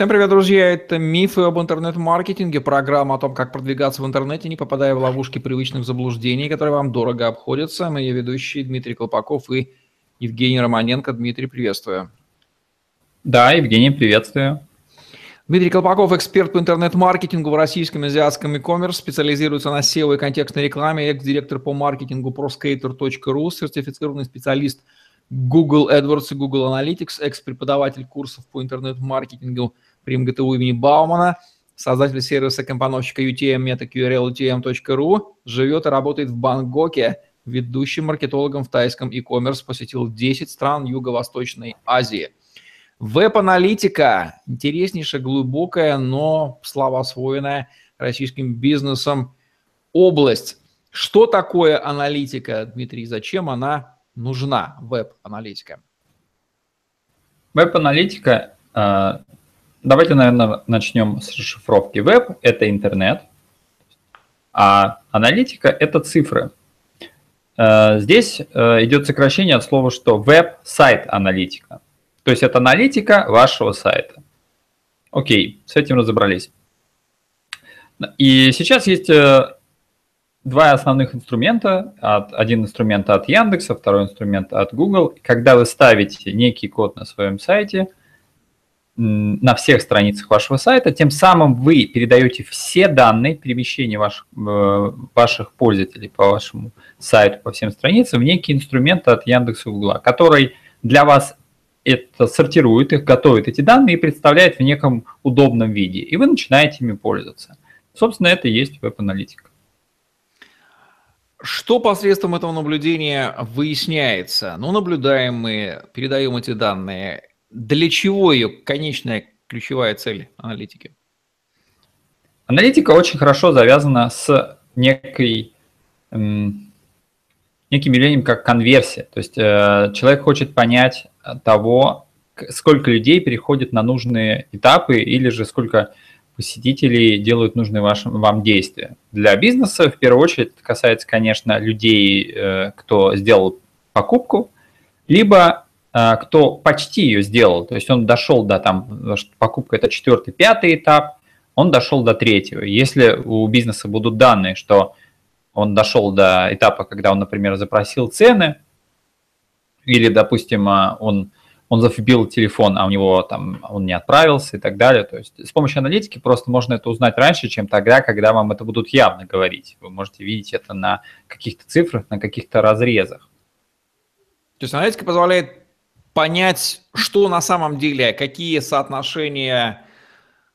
Всем привет, друзья! Это «Мифы об интернет-маркетинге», программа о том, как продвигаться в интернете, не попадая в ловушки привычных заблуждений, которые вам дорого обходятся. Мы ее ведущие Дмитрий Колпаков и Евгений Романенко. Дмитрий, приветствую. Да, Евгений, приветствую. Дмитрий Колпаков, эксперт по интернет-маркетингу в российском и азиатском e-commerce, специализируется на SEO и контекстной рекламе, экс-директор по маркетингу proskater.ru, сертифицированный специалист Google AdWords и Google Analytics, экс-преподаватель курсов по интернет-маркетингу – при МГТУ имени Баумана, создатель сервиса компоновщика UTM MetaQRL живет и работает в Бангкоке, ведущим маркетологом в тайском e-commerce, посетил 10 стран Юго-Восточной Азии. Веб-аналитика, интереснейшая, глубокая, но слабо российским бизнесом область. Что такое аналитика, Дмитрий, зачем она нужна, веб-аналитика? Веб-аналитика а, Давайте, наверное, начнем с расшифровки. Веб – это интернет, а аналитика – это цифры. Э, здесь э, идет сокращение от слова, что веб-сайт аналитика. То есть это аналитика вашего сайта. Окей, с этим разобрались. И сейчас есть э, два основных инструмента. Один инструмент от Яндекса, второй инструмент от Google. Когда вы ставите некий код на своем сайте – на всех страницах вашего сайта, тем самым вы передаете все данные перемещения ваших, э, ваших пользователей по вашему сайту, по всем страницам в некий инструмент от Яндекса и Гугла, который для вас это сортирует их, готовит эти данные и представляет в неком удобном виде. И вы начинаете ими пользоваться. Собственно, это и есть веб-аналитика. Что посредством этого наблюдения выясняется? Ну, наблюдаем мы, передаем эти данные для чего ее конечная ключевая цель аналитики? Аналитика очень хорошо завязана с некой, эм, неким явлением, как конверсия. То есть э, человек хочет понять того, сколько людей переходит на нужные этапы или же сколько посетителей делают нужные вашим, вам действия. Для бизнеса в первую очередь это касается, конечно, людей, э, кто сделал покупку, либо кто почти ее сделал, то есть он дошел до там, покупка это четвертый, пятый этап, он дошел до третьего. Если у бизнеса будут данные, что он дошел до этапа, когда он, например, запросил цены, или, допустим, э, он, он зафибил телефон, а у него там он не отправился и так далее. То есть с помощью аналитики просто можно это узнать раньше, чем тогда, когда вам это будут явно говорить. Вы можете видеть это на каких-то цифрах, на каких-то разрезах. То есть аналитика позволяет понять, что на самом деле, какие соотношения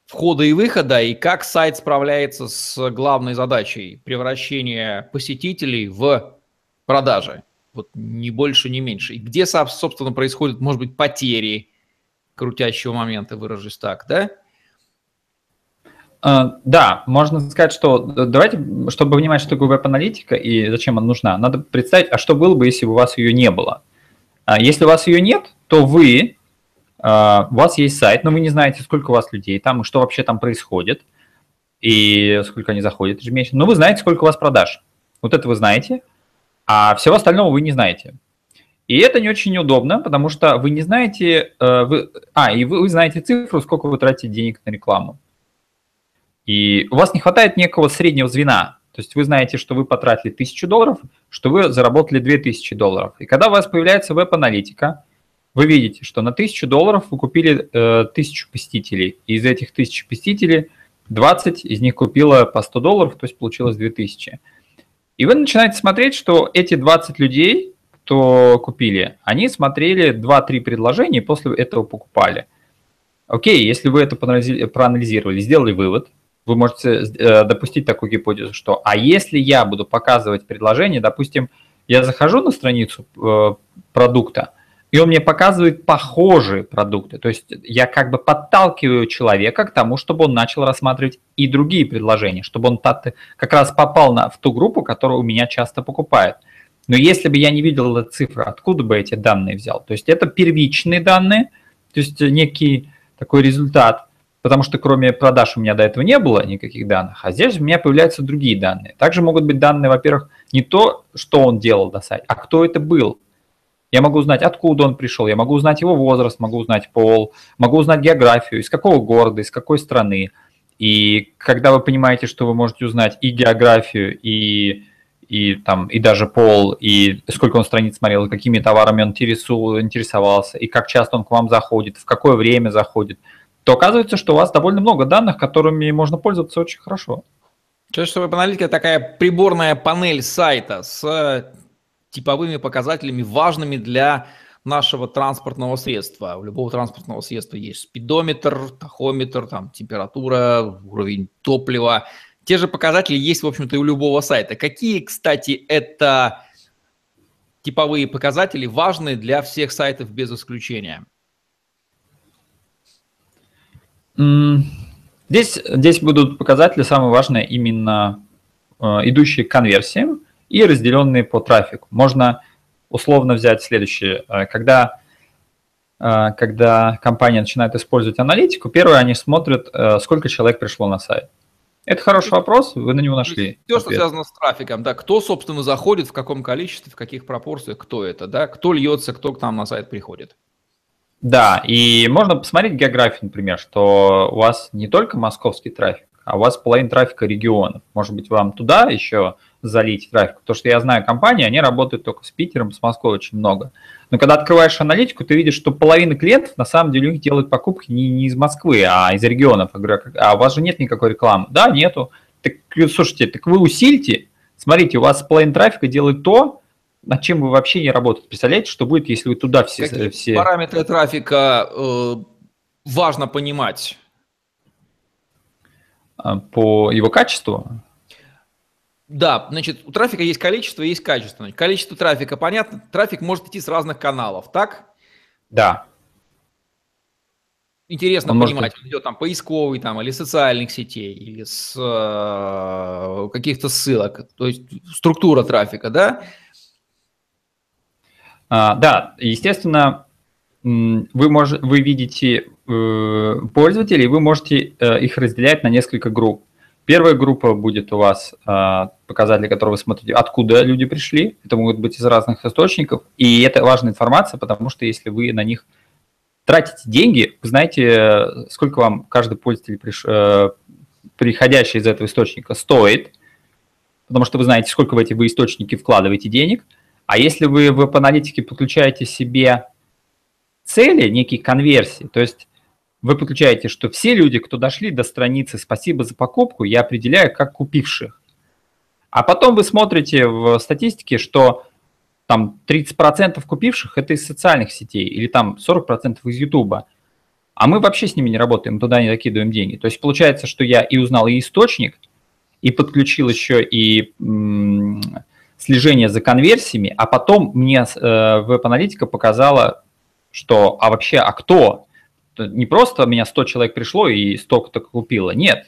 входа и выхода, и как сайт справляется с главной задачей превращения посетителей в продажи. Вот ни больше, ни меньше. И где, собственно, происходят, может быть, потери крутящего момента, выражусь так, да? Uh, да, можно сказать, что давайте, чтобы понимать, что такое веб-аналитика и зачем она нужна, надо представить, а что было бы, если бы у вас ее не было. А если у вас ее нет, то вы, а, у вас есть сайт, но вы не знаете, сколько у вас людей там и что вообще там происходит, и сколько они заходят ежемесячно, но вы знаете, сколько у вас продаж. Вот это вы знаете, а всего остального вы не знаете. И это не очень удобно, потому что вы не знаете, э, вы, а, и вы, вы знаете цифру, сколько вы тратите денег на рекламу. И у вас не хватает некого среднего звена. То есть вы знаете, что вы потратили 1000 долларов, что вы заработали 2000 долларов. И когда у вас появляется веб-аналитика, вы видите, что на 1000 долларов вы купили э, 1000 посетителей. И из этих 1000 посетителей 20 из них купило по 100 долларов, то есть получилось 2000. И вы начинаете смотреть, что эти 20 людей, кто купили, они смотрели 2-3 предложения и после этого покупали. Окей, если вы это проанализировали, сделали вывод, вы можете э, допустить такую гипотезу, что а если я буду показывать предложение, допустим, я захожу на страницу э, продукта, и он мне показывает похожие продукты. То есть я как бы подталкиваю человека к тому, чтобы он начал рассматривать и другие предложения, чтобы он как раз попал на, в ту группу, которую у меня часто покупает. Но если бы я не видел эту цифру, откуда бы эти данные взял? То есть это первичные данные, то есть некий такой результат – потому что кроме продаж у меня до этого не было никаких данных, а здесь у меня появляются другие данные. Также могут быть данные, во-первых, не то, что он делал на сайте, а кто это был. Я могу узнать, откуда он пришел, я могу узнать его возраст, могу узнать пол, могу узнать географию, из какого города, из какой страны. И когда вы понимаете, что вы можете узнать и географию, и, и, там, и даже пол, и сколько он страниц смотрел, какими товарами он интересовался, и как часто он к вам заходит, в какое время заходит, то оказывается, что у вас довольно много данных, которыми можно пользоваться очень хорошо. Чаще веб-аналитика такая приборная панель сайта с типовыми показателями, важными для нашего транспортного средства. У любого транспортного средства есть спидометр, тахометр, там, температура, уровень топлива. Те же показатели есть, в общем-то, и у любого сайта. Какие, кстати, это типовые показатели важные для всех сайтов без исключения? Здесь, здесь будут показатели, самое важное, именно э, идущие к конверсиям и разделенные по трафику. Можно условно взять следующее. Э, когда, э, когда компания начинает использовать аналитику, первое, они смотрят, сколько человек пришло на сайт. Это хороший вопрос, вы на него нашли. Все, что связано с трафиком, да, кто, собственно, заходит, в каком количестве, в каких пропорциях, кто это, да, кто льется, кто к нам на сайт приходит. Да, и можно посмотреть географию, например, что у вас не только московский трафик, а у вас половина трафика регионов. Может быть, вам туда еще залить трафик? Потому что я знаю компании, они работают только с Питером, с Москвой очень много. Но когда открываешь аналитику, ты видишь, что половина клиентов на самом деле у них делают покупки не, не из Москвы, а из регионов. Я говорю, а у вас же нет никакой рекламы? Да, нету. Так, слушайте, так вы усильте. Смотрите, у вас половина трафика делает то, над чем вы вообще не работаете. Представляете, что будет, если вы туда все... Какие все... параметры трафика э, важно понимать? А, по его качеству? Да, значит, у трафика есть количество, есть качество. Количество трафика, понятно, трафик может идти с разных каналов, так? Да. Интересно Он понимать, может... он идет там поисковый там, или социальных сетей, или с э, каких-то ссылок, то есть структура трафика, да? А, да, естественно, вы, мож, вы видите э, пользователей, вы можете э, их разделять на несколько групп. Первая группа будет у вас э, показатели, которые вы смотрите, откуда люди пришли. Это могут быть из разных источников. И это важная информация, потому что если вы на них тратите деньги, вы знаете, сколько вам каждый пользователь, приш, э, приходящий из этого источника, стоит, потому что вы знаете, сколько в эти вы источники вкладываете денег – а если вы в веб-аналитике подключаете себе цели, некие конверсии, то есть вы подключаете, что все люди, кто дошли до страницы «Спасибо за покупку», я определяю как купивших. А потом вы смотрите в статистике, что там 30% купивших – это из социальных сетей или там 40% из Ютуба. А мы вообще с ними не работаем, туда не закидываем деньги. То есть получается, что я и узнал и источник, и подключил еще и слежение за конверсиями, а потом мне э, веб-аналитика показала, что, а вообще, а кто? Не просто меня 100 человек пришло и столько-то купило, нет.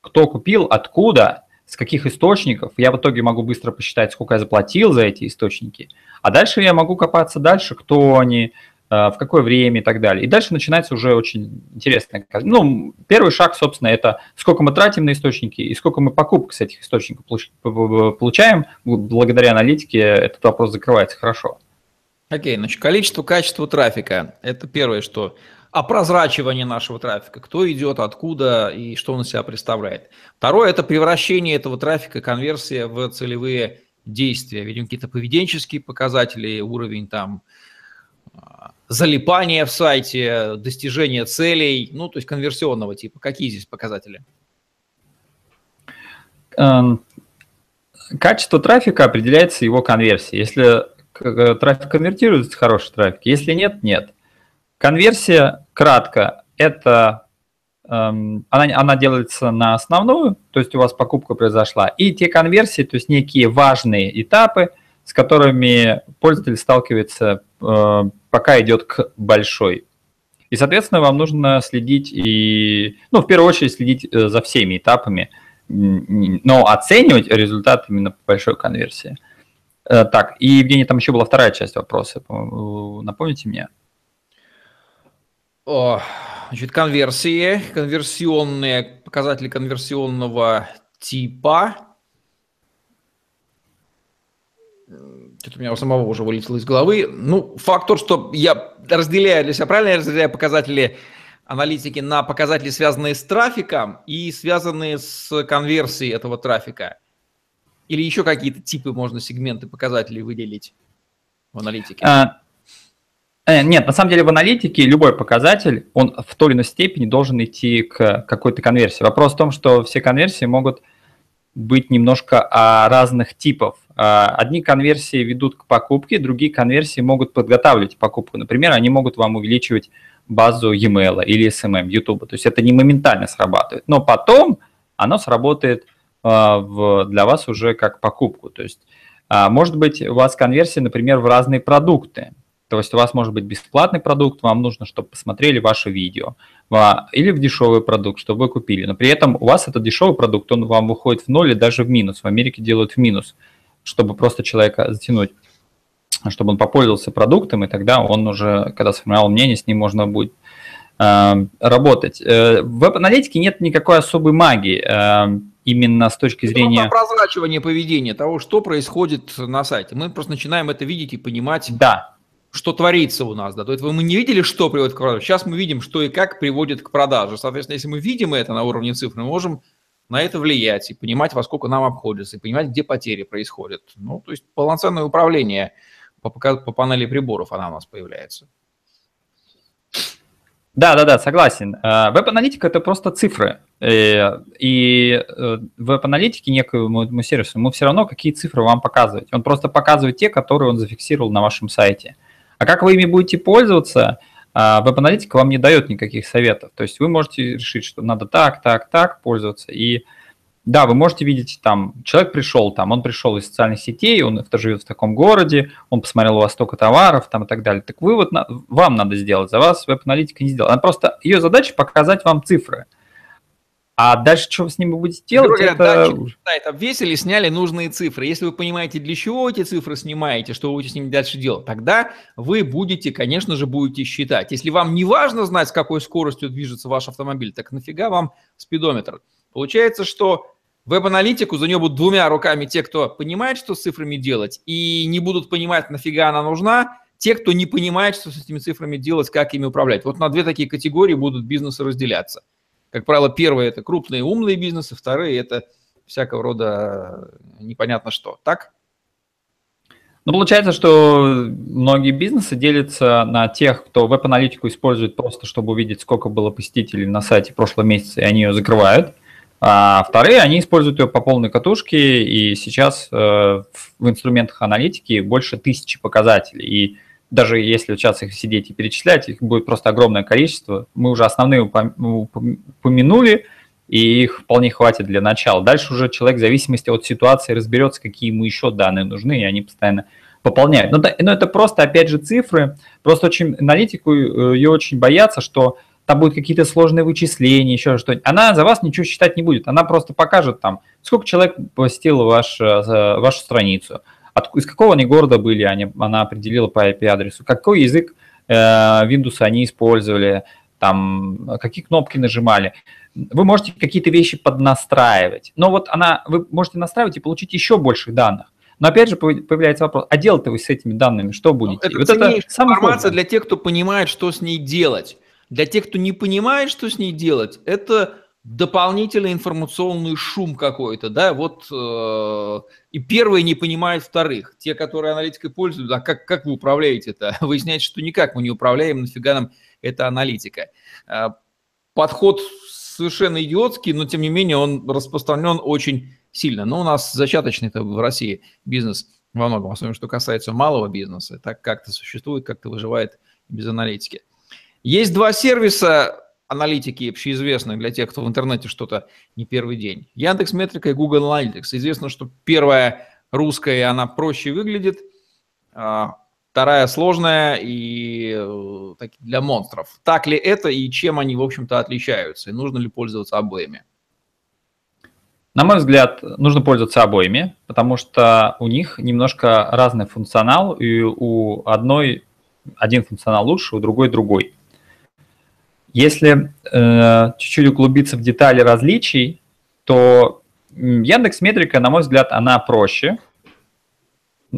Кто купил, откуда, с каких источников, я в итоге могу быстро посчитать, сколько я заплатил за эти источники, а дальше я могу копаться дальше, кто они, в какое время и так далее. И дальше начинается уже очень интересно. Ну, первый шаг, собственно, это сколько мы тратим на источники и сколько мы покупок с этих источников получаем. Благодаря аналитике этот вопрос закрывается хорошо. Окей, okay, значит, количество, качество трафика – это первое, что а прозрачивание нашего трафика, кто идет, откуда и что он из себя представляет. Второе – это превращение этого трафика, конверсия в целевые действия. Видим какие-то поведенческие показатели, уровень там залипание в сайте, достижение целей, ну, то есть конверсионного типа. Какие здесь показатели? Эм, качество трафика определяется его конверсией. Если э, трафик конвертируется, хороший трафик. Если нет, нет. Конверсия, кратко, это эм, она, она делается на основную, то есть у вас покупка произошла, и те конверсии, то есть некие важные этапы, с которыми пользователь сталкивается э, пока идет к большой. И, соответственно, вам нужно следить и, ну, в первую очередь следить э, за всеми этапами, но оценивать результат именно по большой конверсии. Э, так, и, Евгений, там еще была вторая часть вопроса, напомните мне. О, значит, конверсии, конверсионные, показатели конверсионного типа. Что-то у меня у самого уже вылетело из головы. Ну, факт тот, что я разделяю для себя, правильно я разделяю показатели аналитики на показатели, связанные с трафиком и связанные с конверсией этого трафика? Или еще какие-то типы можно сегменты показателей выделить в аналитике? А, э, нет, на самом деле в аналитике любой показатель, он в той или иной степени должен идти к какой-то конверсии. Вопрос в том, что все конверсии могут быть немножко а, разных типов. А, одни конверсии ведут к покупке, другие конверсии могут подготавливать покупку. Например, они могут вам увеличивать базу e-mail или SMM, YouTube. То есть это не моментально срабатывает. Но потом оно сработает а, для вас уже как покупку. То есть может быть у вас конверсия, например, в разные продукты. То есть у вас может быть бесплатный продукт, вам нужно, чтобы посмотрели ваше видео, или в дешевый продукт, чтобы вы купили. Но при этом у вас этот дешевый продукт, он вам выходит в ноль и даже в минус. В Америке делают в минус, чтобы просто человека затянуть, чтобы он попользовался продуктом, и тогда он уже, когда сформировал мнение, с ним можно будет э, работать. Э, в веб-аналитике нет никакой особой магии. Э, именно с точки зрения... Это прозрачивание поведения того, что происходит на сайте. Мы просто начинаем это видеть и понимать. Да, что творится у нас, да, то есть мы не видели, что приводит к продаже, сейчас мы видим, что и как приводит к продаже. Соответственно, если мы видим это на уровне цифр, мы можем на это влиять и понимать, во сколько нам обходится, и понимать, где потери происходят. Ну, то есть полноценное управление по, по панели приборов, она у нас появляется. Да, да, да, согласен. Э, веб-аналитика – это просто цифры. Э, и э, веб-аналитике некоему сервису ему все равно, какие цифры вам показывать. Он просто показывает те, которые он зафиксировал на вашем сайте. А как вы ими будете пользоваться, а, веб-аналитика вам не дает никаких советов. То есть вы можете решить, что надо так, так, так пользоваться. И да, вы можете видеть, там, человек пришел, там, он пришел из социальных сетей, он живет в таком городе, он посмотрел у вас столько товаров, там, и так далее. Так вывод на, вам надо сделать, за вас веб-аналитика не сделала. Она просто, ее задача показать вам цифры. А дальше что вы с ними будете делать? Говоря, это... Датчик сайт обвесили, сняли нужные цифры. Если вы понимаете, для чего эти цифры снимаете, что вы будете с ними дальше делать, тогда вы будете, конечно же, будете считать. Если вам не важно знать, с какой скоростью движется ваш автомобиль, так нафига вам спидометр? Получается, что веб-аналитику за нее будут двумя руками те, кто понимает, что с цифрами делать, и не будут понимать, нафига она нужна, те, кто не понимает, что с этими цифрами делать, как ими управлять. Вот на две такие категории будут бизнесы разделяться – как правило, первые – это крупные умные бизнесы, вторые – это всякого рода непонятно что. Так? Ну, получается, что многие бизнесы делятся на тех, кто веб-аналитику использует просто, чтобы увидеть, сколько было посетителей на сайте в прошлом месяце, и они ее закрывают. А вторые, они используют ее по полной катушке, и сейчас э, в инструментах аналитики больше тысячи показателей. И даже если сейчас их сидеть и перечислять, их будет просто огромное количество. Мы уже основные упомянули, и их вполне хватит для начала. Дальше уже человек в зависимости от ситуации разберется, какие ему еще данные нужны, и они постоянно пополняют. Но, но это просто, опять же, цифры. Просто очень аналитику э, ее очень боятся, что там будут какие-то сложные вычисления, еще что-нибудь. Она за вас ничего считать не будет. Она просто покажет там, сколько человек посетил ваш, э, вашу страницу, от, из какого они города были, они, она определила по IP-адресу, какой язык э, Windows они использовали, там, какие кнопки нажимали. Вы можете какие-то вещи поднастраивать. Но вот она, вы можете настраивать и получить еще больше данных. Но опять же появляется вопрос, а делать-то вы с этими данными что ну, будете? Это, вот это информация для тех, кто понимает, что с ней делать. Для тех, кто не понимает, что с ней делать, это дополнительный информационный шум какой-то, да, вот э, и первые не понимают вторых. Те, которые аналитикой пользуются, а как, как вы управляете это? Выясняется, что никак мы не управляем, нафига нам эта аналитика. Э, подход совершенно идиотский, но тем не менее он распространен очень сильно. Но у нас зачаточный в России бизнес во многом, особенно что касается малого бизнеса, так как-то существует, как-то выживает без аналитики. Есть два сервиса, аналитики общеизвестны для тех, кто в интернете что-то не первый день. Яндекс Метрика и Google Analytics. Известно, что первая русская, она проще выглядит, а вторая сложная и э, для монстров. Так ли это и чем они, в общем-то, отличаются? И нужно ли пользоваться обоими? На мой взгляд, нужно пользоваться обоими, потому что у них немножко разный функционал, и у одной один функционал лучше, у другой другой. Если э, чуть-чуть углубиться в детали различий, то Яндекс Метрика, на мой взгляд, она проще,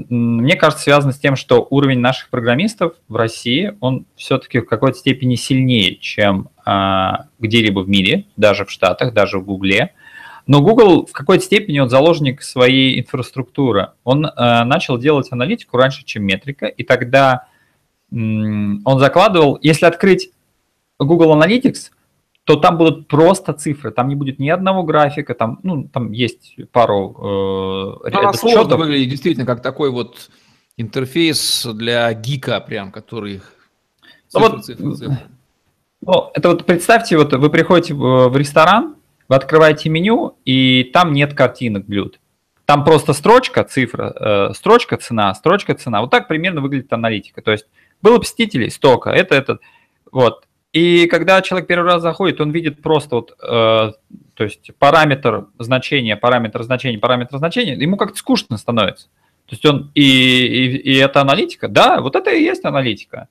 мне кажется, связано с тем, что уровень наших программистов в России, он все-таки в какой-то степени сильнее, чем а, где-либо в мире, даже в Штатах, даже в Гугле. Но Google в какой-то степени он заложник своей инфраструктуры. Он а, начал делать аналитику раньше, чем метрика, и тогда он закладывал, если открыть Google Analytics, то там будут просто цифры, там не будет ни одного графика, там, ну, там есть пару э, Она сложно выглядит действительно как такой вот интерфейс для гика прям, который цифры, ну, вот, цифры, цифры. Ну, это вот представьте, вот вы приходите в ресторан, вы открываете меню, и там нет картинок блюд. Там просто строчка, цифра, э, строчка, цена, строчка, цена. Вот так примерно выглядит аналитика. То есть было посетителей столько, это, это, вот. И когда человек первый раз заходит, он видит просто вот, э, то есть параметр значения, параметр значения, параметр значения, ему как-то скучно становится. То есть он и, и, и это аналитика, да, вот это и есть аналитика.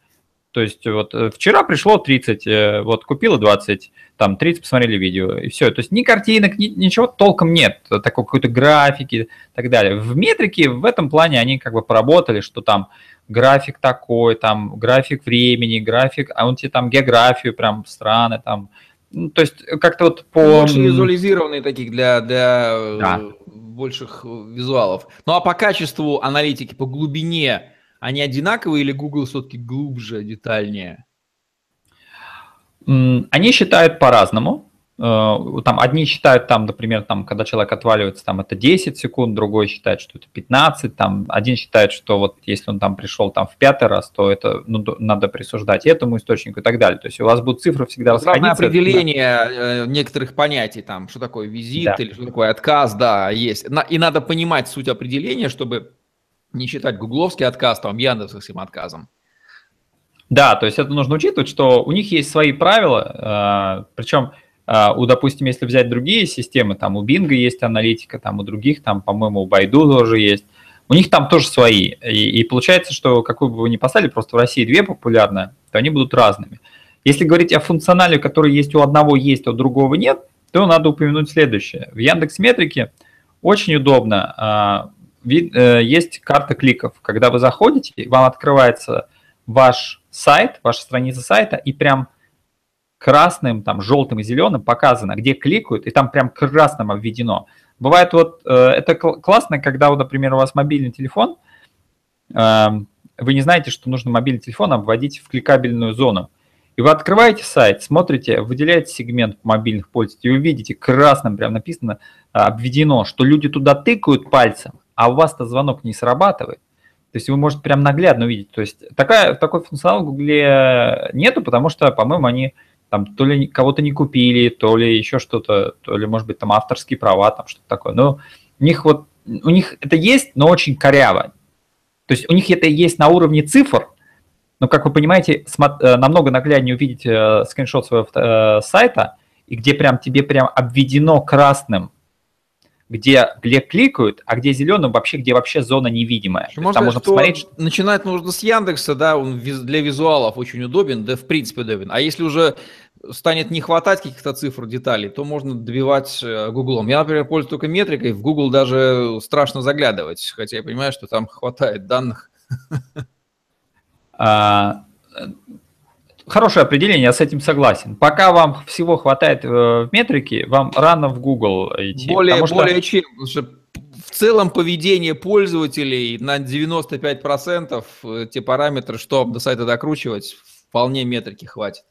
То есть вот э, вчера пришло 30, э, вот купила 20, там 30 посмотрели видео, и все. То есть ни картинок, ни, ничего толком нет, такой какой-то графики и так далее. В метрике в этом плане они как бы поработали, что там график такой, там график времени, график, а он тебе там географию, прям страны там. Ну, то есть как-то вот по... Больше визуализированные таких для, для э, да. больших визуалов. Ну а по качеству аналитики, по глубине, они одинаковые или Google все-таки глубже, детальнее? Они считают по-разному. Э, там одни считают, там, например, там, когда человек отваливается, там это 10 секунд, другой считает, что это 15, там, один считает, что вот если он там пришел там в пятый раз, то это ну, надо присуждать этому источнику и так далее. То есть у вас будут цифры всегда расходиться. определение да. Э, некоторых понятий, там, что такое визит да. или что такое отказ, да, есть. И надо понимать суть определения, чтобы не считать гугловский отказ, там, яндексовским отказом. Да, то есть это нужно учитывать, что у них есть свои правила, э, причем у, допустим, если взять другие системы, там у Bing есть аналитика, там у других, там, по-моему, у Baidu тоже есть, у них там тоже свои. И, и получается, что какую бы вы ни поставили, просто в России две популярные, то они будут разными. Если говорить о функционале, который есть у одного есть, а у другого нет, то надо упомянуть следующее. В Яндекс Метрике очень удобно, а, э, есть карта кликов. Когда вы заходите, вам открывается ваш сайт, ваша страница сайта, и прям красным, там, желтым и зеленым показано, где кликают, и там прям красным обведено. Бывает вот, э, это классно, когда, вот, например, у вас мобильный телефон, э, вы не знаете, что нужно мобильный телефон обводить в кликабельную зону. И вы открываете сайт, смотрите, выделяете сегмент мобильных пользователей, и вы видите, красным прям написано, э, обведено, что люди туда тыкают пальцем, а у вас-то звонок не срабатывает. То есть вы можете прям наглядно увидеть. То есть такая, такой функционал в Гугле нету, потому что, по-моему, они там то ли кого-то не купили, то ли еще что-то, то ли, может быть, там авторские права, там что-то такое. Но у них вот, у них это есть, но очень коряво. То есть у них это есть на уровне цифр, но, как вы понимаете, э, намного нагляднее увидеть э, скриншот своего э, сайта, и где прям тебе прям обведено красным, где, где кликают, а где зеленым вообще, где вообще зона невидимая. Можно, там можно посмотреть, что... Начинать нужно с Яндекса, да, он для визуалов очень удобен, да в принципе удобен. А если уже станет не хватать каких-то цифр, деталей, то можно добивать э, Гуглом. Я, например, пользуюсь только метрикой, в Google даже страшно заглядывать, хотя я понимаю, что там хватает данных. А, хорошее определение, я с этим согласен. Пока вам всего хватает э, в метрике, вам рано в Google идти. Более, что... более чем, в целом поведение пользователей на 95% э, те параметры, что до сайта докручивать, вполне метрики хватит.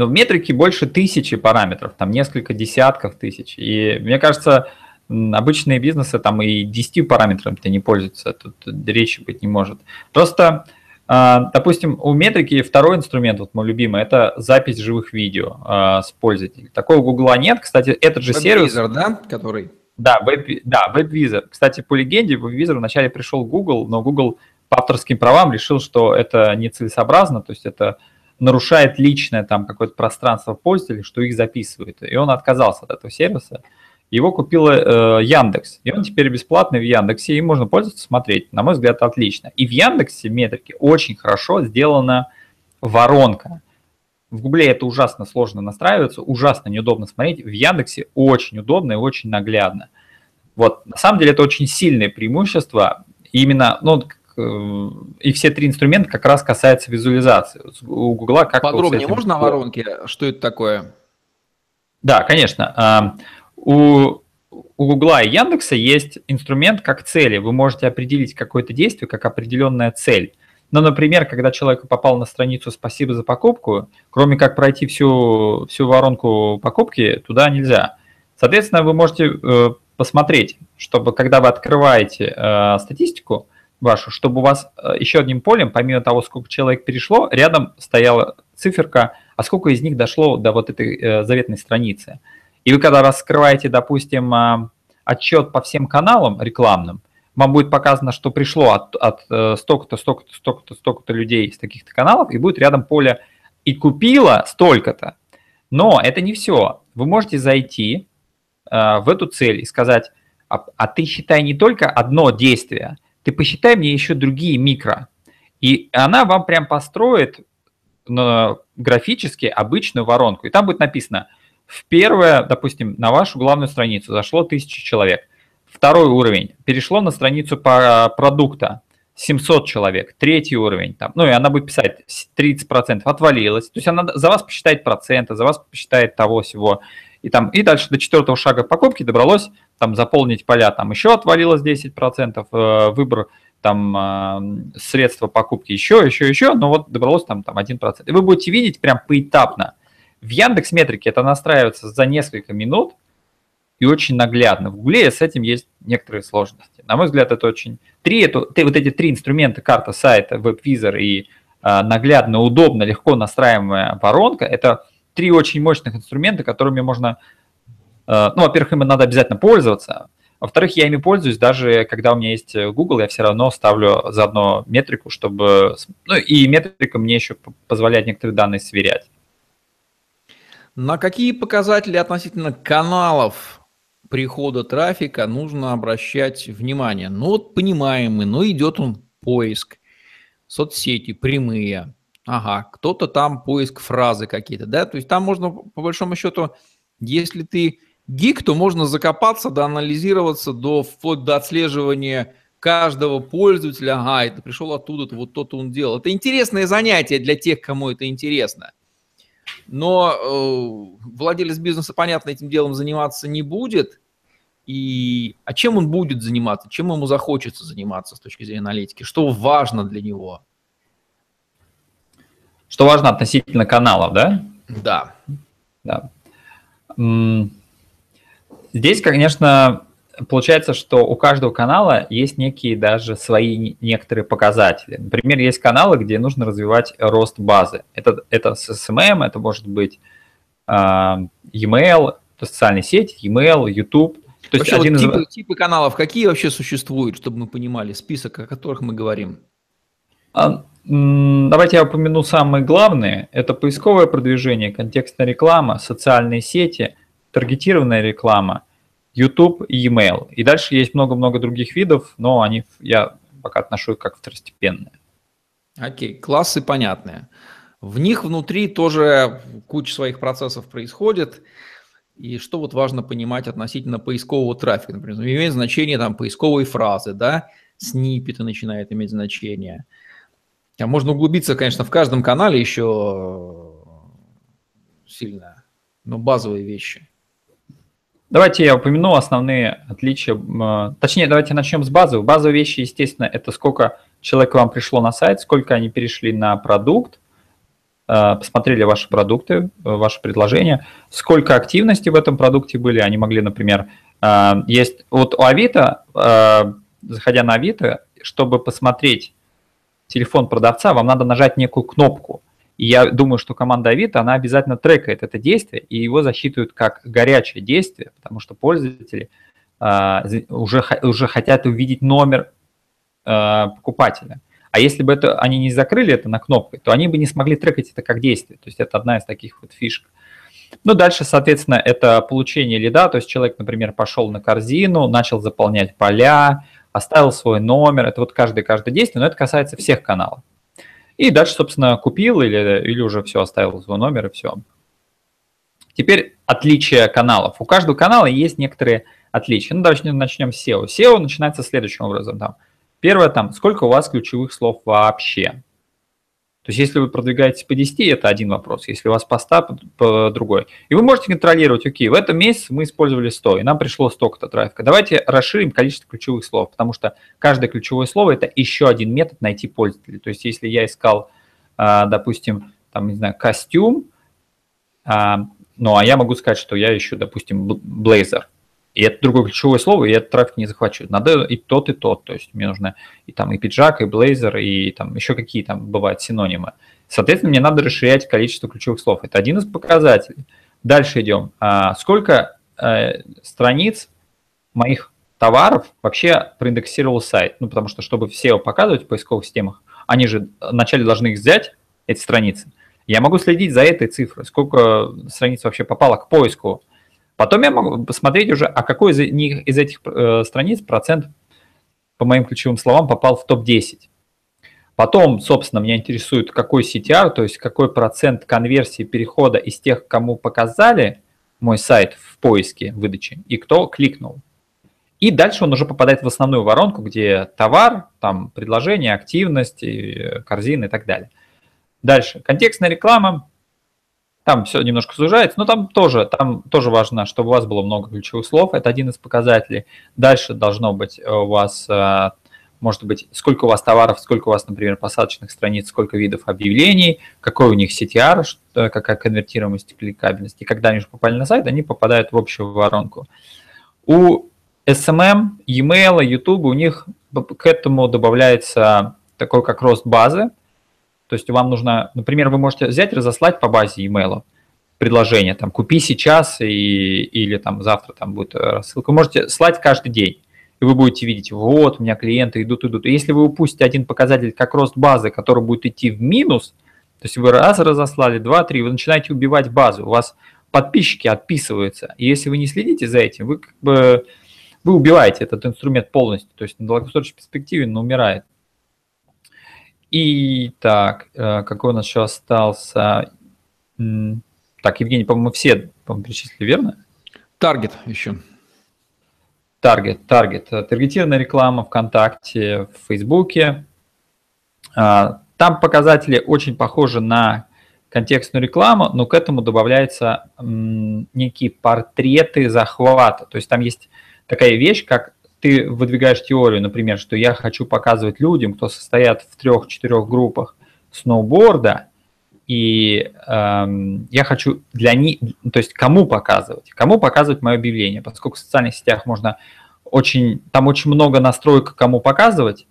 Но в метрике больше тысячи параметров, там несколько десятков тысяч. И мне кажется, обычные бизнесы там и 10 параметрами-то не пользуются, тут речи быть не может. Просто, а, допустим, у метрики второй инструмент, вот мой любимый, это запись живых видео а, с пользователей. Такого Гугла нет. Кстати, этот же сервис... да, который? Да, веб, да, WebVisor. Кстати, по легенде, WebVisor вначале пришел Google, но Google по авторским правам решил, что это нецелесообразно, то есть это нарушает личное там какое-то пространство пользователей, что их записывает. И он отказался от этого сервиса. Его купила э, Яндекс. И он теперь бесплатный в Яндексе, и можно пользоваться, смотреть. На мой взгляд, отлично. И в Яндексе метрики очень хорошо сделана воронка. В Гугле это ужасно сложно настраиваться, ужасно неудобно смотреть. В Яндексе очень удобно и очень наглядно. Вот, на самом деле это очень сильное преимущество. именно, ну, и все три инструмента как раз касаются визуализации. У Гугла как Подробнее можно о воронке? Что это такое? Да, конечно. А, у, у Гугла и Яндекса есть инструмент как цели. Вы можете определить какое-то действие как определенная цель. Но, например, когда человек попал на страницу «Спасибо за покупку», кроме как пройти всю, всю воронку покупки, туда нельзя. Соответственно, вы можете э, посмотреть, чтобы когда вы открываете э, статистику вашу, чтобы у вас э, еще одним полем, помимо того, сколько человек перешло, рядом стояла циферка, а сколько из них дошло до вот этой э, заветной страницы. И вы когда раскрываете, допустим, э, отчет по всем каналам рекламным, вам будет показано, что пришло от, от э, столько-то, столько-то, столько-то, столько-то людей из таких-то каналов, и будет рядом поле «и купила столько-то». Но это не все. Вы можете зайти в эту цель и сказать, а, а ты считай не только одно действие, ты посчитай мне еще другие микро. И она вам прям построит графически обычную воронку. И там будет написано, в первое, допустим, на вашу главную страницу зашло 1000 человек. Второй уровень. Перешло на страницу по продукта. 700 человек. Третий уровень. Там, ну и она будет писать 30%. Отвалилось. То есть она за вас посчитает проценты, за вас посчитает того всего. И, там, и дальше до четвертого шага покупки добралось там заполнить поля. Там еще отвалилось 10%. Э, выбор там э, средства покупки еще, еще, еще. Но вот добралось там, там 1%. И вы будете видеть прям поэтапно. В Яндекс Метрике это настраивается за несколько минут и очень наглядно. В Гугле с этим есть некоторые сложности. На мой взгляд, это очень... Три, это, вот эти три инструмента, карта сайта, веб-визор и э, наглядно, удобно, легко настраиваемая воронка, это три очень мощных инструмента, которыми можно... Э, ну, во-первых, ими надо обязательно пользоваться, во-вторых, я ими пользуюсь, даже когда у меня есть Google, я все равно ставлю заодно метрику, чтобы... Ну, и метрика мне еще позволяет некоторые данные сверять. На какие показатели относительно каналов прихода трафика нужно обращать внимание. Ну вот понимаем мы, ну идет он поиск, соцсети прямые, ага, кто-то там поиск фразы какие-то, да, то есть там можно по большому счету, если ты гик, то можно закопаться, доанализироваться до, вплоть до отслеживания каждого пользователя, ага, это пришел оттуда, -то, вот то-то он делал. Это интересное занятие для тех, кому это интересно. Но э, владелец бизнеса, понятно, этим делом заниматься не будет, и, а чем он будет заниматься, чем ему захочется заниматься с точки зрения аналитики, что важно для него? Что важно относительно каналов, да? Да. Да. Здесь, конечно, получается, что у каждого канала есть некие даже свои некоторые показатели. Например, есть каналы, где нужно развивать рост базы. Это, это SMM, это может быть э, e-mail, социальные сети, e-mail, YouTube – то есть один вот типы, из... типы каналов какие вообще существуют, чтобы мы понимали список, о которых мы говорим? А, давайте я упомяну самые главные. Это поисковое продвижение, контекстная реклама, социальные сети, таргетированная реклама, YouTube и email. И дальше есть много-много других видов, но они я пока отношу как второстепенные. Окей, классы понятные. В них внутри тоже куча своих процессов происходит. И что вот важно понимать относительно поискового трафика, например, имеет значение там поисковые фразы, да, сниппеты начинают иметь значение. А можно углубиться, конечно, в каждом канале еще сильно, но базовые вещи. Давайте я упомяну основные отличия. Точнее, давайте начнем с базовых. Базовые вещи, естественно, это сколько человек вам пришло на сайт, сколько они перешли на продукт, Э, посмотрели ваши продукты, э, ваши предложения, сколько активности в этом продукте были. Они могли, например, э, есть вот у Авито, заходя на Авито, чтобы посмотреть телефон продавца, вам надо нажать некую кнопку. И я думаю, что команда Авито, она обязательно трекает это действие, и его засчитывают как горячее действие, потому что пользователи уже, уже хотят увидеть номер покупателя. А если бы это, они не закрыли это на кнопкой, то они бы не смогли трекать это как действие. То есть это одна из таких вот фишек. Ну, дальше, соответственно, это получение лида, то есть человек, например, пошел на корзину, начал заполнять поля, оставил свой номер, это вот каждое-каждое действие, но это касается всех каналов. И дальше, собственно, купил или, или уже все, оставил свой номер и все. Теперь отличия каналов. У каждого канала есть некоторые отличия. Ну, давайте начнем с SEO. SEO начинается следующим образом. Там Первое там, сколько у вас ключевых слов вообще? То есть если вы продвигаетесь по 10, это один вопрос, если у вас поста, по другой. И вы можете контролировать, окей, в этом месяце мы использовали 100, и нам пришло столько-то трафика. Давайте расширим количество ключевых слов, потому что каждое ключевое слово – это еще один метод найти пользователя. То есть если я искал, а, допустим, там, не знаю, костюм, а, ну, а я могу сказать, что я ищу, допустим, блейзер – и это другое ключевое слово, и этот трафик не захвачу. Надо и тот, и тот. То есть мне нужно и там и пиджак, и блейзер, и там еще какие там бывают синонимы. Соответственно, мне надо расширять количество ключевых слов. Это один из показателей. Дальше идем. А сколько э, страниц моих товаров вообще проиндексировал сайт? Ну, потому что, чтобы все показывать в поисковых системах, они же вначале должны их взять, эти страницы. Я могу следить за этой цифрой, сколько страниц вообще попало к поиску Потом я могу посмотреть уже, а какой из, них, из этих э, страниц процент, по моим ключевым словам, попал в топ-10. Потом, собственно, меня интересует, какой CTR, то есть какой процент конверсии перехода из тех, кому показали мой сайт в поиске выдачи, и кто кликнул. И дальше он уже попадает в основную воронку, где товар, там предложение, активность, корзины и так далее. Дальше. Контекстная реклама. Там все немножко сужается, но там тоже, там тоже важно, чтобы у вас было много ключевых слов. Это один из показателей. Дальше должно быть у вас, э, может быть, сколько у вас товаров, сколько у вас, например, посадочных страниц, сколько видов объявлений, какой у них CTR, какая конвертируемость, кликабельность. И когда они уже попали на сайт, они попадают в общую воронку. У SMM, e-mail, YouTube, у них к этому добавляется такой как рост базы, то есть вам нужно, например, вы можете взять, разослать по базе email предложение, там, купи сейчас и, или там завтра там будет рассылка. Вы можете слать каждый день, и вы будете видеть, вот, у меня клиенты идут, идут. И если вы упустите один показатель, как рост базы, который будет идти в минус, то есть вы раз разослали, два, три, вы начинаете убивать базу, у вас подписчики отписываются. И если вы не следите за этим, вы как бы вы убиваете этот инструмент полностью, то есть на долгосрочной перспективе он умирает. И так, э, какой у нас еще остался? Так, Евгений, по-моему, все по перечислили, верно? Таргет еще. Таргет, таргет. Таргетированная реклама ВКонтакте, в Фейсбуке. А, там показатели очень похожи на контекстную рекламу, но к этому добавляются некие портреты захвата. То есть там есть такая вещь, как ты выдвигаешь теорию, например, что я хочу показывать людям, кто состоят в трех-четырех группах сноуборда, и эм, я хочу для них, то есть кому показывать, кому показывать мое объявление, поскольку в социальных сетях можно очень, там очень много настроек, кому показывать,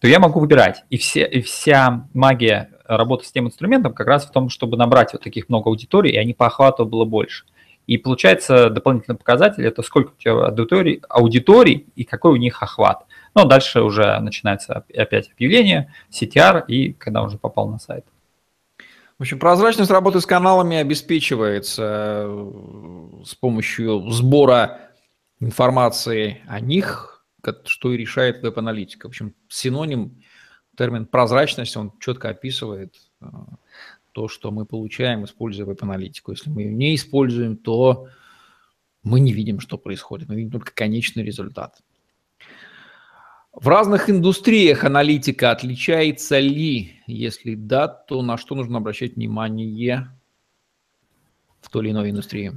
то я могу выбирать. И, все, и вся магия работы с тем инструментом как раз в том, чтобы набрать вот таких много аудиторий, и они по охвату было больше. И получается дополнительный показатель – это сколько у тебя аудиторий, аудиторий и какой у них охват. Ну, а дальше уже начинается опять объявление, CTR и когда уже попал на сайт. В общем, прозрачность работы с каналами обеспечивается э, с помощью сбора информации о них, что и решает веб-аналитика. В общем, синоним, термин прозрачность, он четко описывает э, то, что мы получаем, используя веб-аналитику. Если мы ее не используем, то мы не видим, что происходит, мы видим только конечный результат. В разных индустриях аналитика отличается ли? Если да, то на что нужно обращать внимание в той или иной индустрии?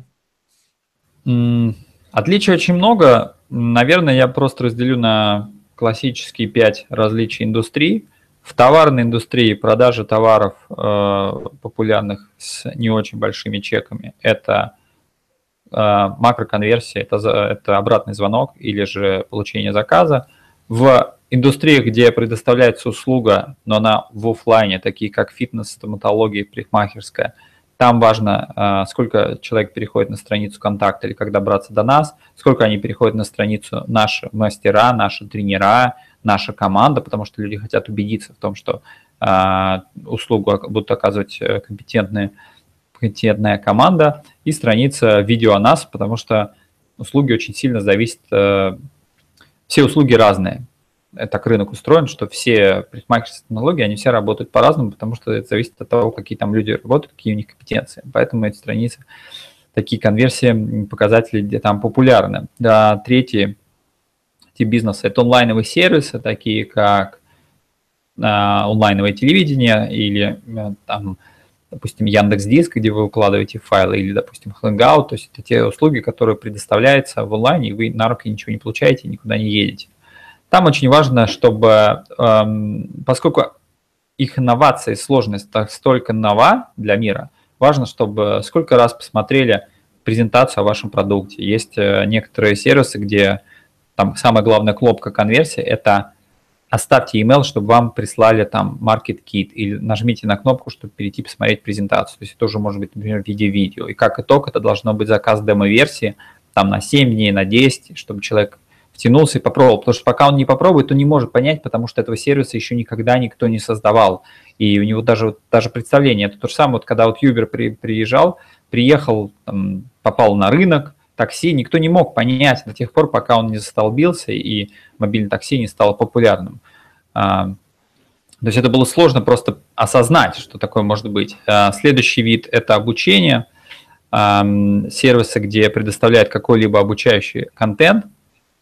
Отличий очень много. Наверное, я просто разделю на классические пять различий индустрий. В товарной индустрии продажи товаров э, популярных с не очень большими чеками – это э, макроконверсия, это, это обратный звонок или же получение заказа. В индустриях, где предоставляется услуга, но она в офлайне, такие как фитнес, стоматология, парикмахерская, там важно, э, сколько человек переходит на страницу контакта или когда браться до нас, сколько они переходят на страницу наши мастера, наши тренера, наша команда, потому что люди хотят убедиться в том, что э, услугу будут оказывать э, компетентные, компетентная команда, и страница видео о нас, потому что услуги очень сильно зависят, э, все услуги разные. Так рынок устроен, что все парикмахерские технологии, они все работают по-разному, потому что это зависит от того, какие там люди работают, какие у них компетенции. Поэтому эти страницы, такие конверсии, показатели где там популярны. Да, третий тип бизнеса. Это онлайновые сервисы, такие как а, онлайновое телевидение или э, там, допустим, Яндекс Диск, где вы укладываете файлы, или, допустим, Hangout, то есть это те услуги, которые предоставляются в онлайне, и вы на руки ничего не получаете, никуда не едете. Там очень важно, чтобы, эм, поскольку их инновация сложность столько нова для мира, важно, чтобы сколько раз посмотрели презентацию о вашем продукте. Есть э, некоторые сервисы, где там самая главная кнопка конверсии – это оставьте email, чтобы вам прислали там Market Kit, или нажмите на кнопку, чтобы перейти посмотреть презентацию. То есть это тоже может быть, например, в виде видео. И как итог, это должно быть заказ демо-версии там на 7 дней, на 10, чтобы человек втянулся и попробовал. Потому что пока он не попробует, он не может понять, потому что этого сервиса еще никогда никто не создавал. И у него даже, даже представление. Это то же самое, вот когда вот Uber при, приезжал, приехал, там, попал на рынок, такси, никто не мог понять до тех пор, пока он не застолбился и мобильное такси не стало популярным. А, то есть это было сложно просто осознать, что такое может быть. А, следующий вид – это обучение. А, сервисы, где предоставляют какой-либо обучающий контент,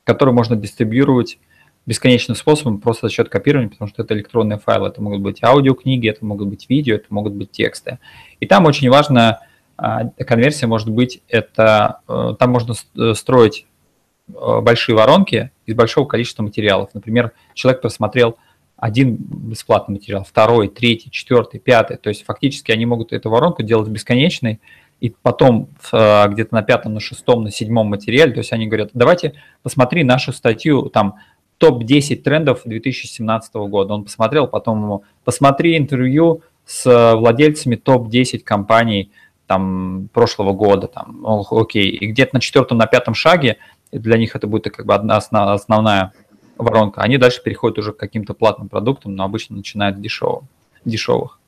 который можно дистрибьюировать бесконечным способом просто за счет копирования, потому что это электронные файлы. Это могут быть аудиокниги, это могут быть видео, это могут быть тексты. И там очень важно – конверсия может быть, это э, там можно э, строить э, большие воронки из большого количества материалов. Например, человек просмотрел один бесплатный материал, второй, третий, четвертый, пятый. То есть фактически они могут эту воронку делать бесконечной, и потом где-то на пятом, на шестом, на седьмом материале, то есть они говорят, давайте посмотри нашу статью, там, топ-10 трендов 2017 года. Он посмотрел, потом ему, посмотри интервью с владельцами топ-10 компаний там, прошлого года, там, окей, и где-то на четвертом, на пятом шаге для них это будет как бы одна основная воронка. Они дальше переходят уже к каким-то платным продуктам, но обычно начинают с дешевых.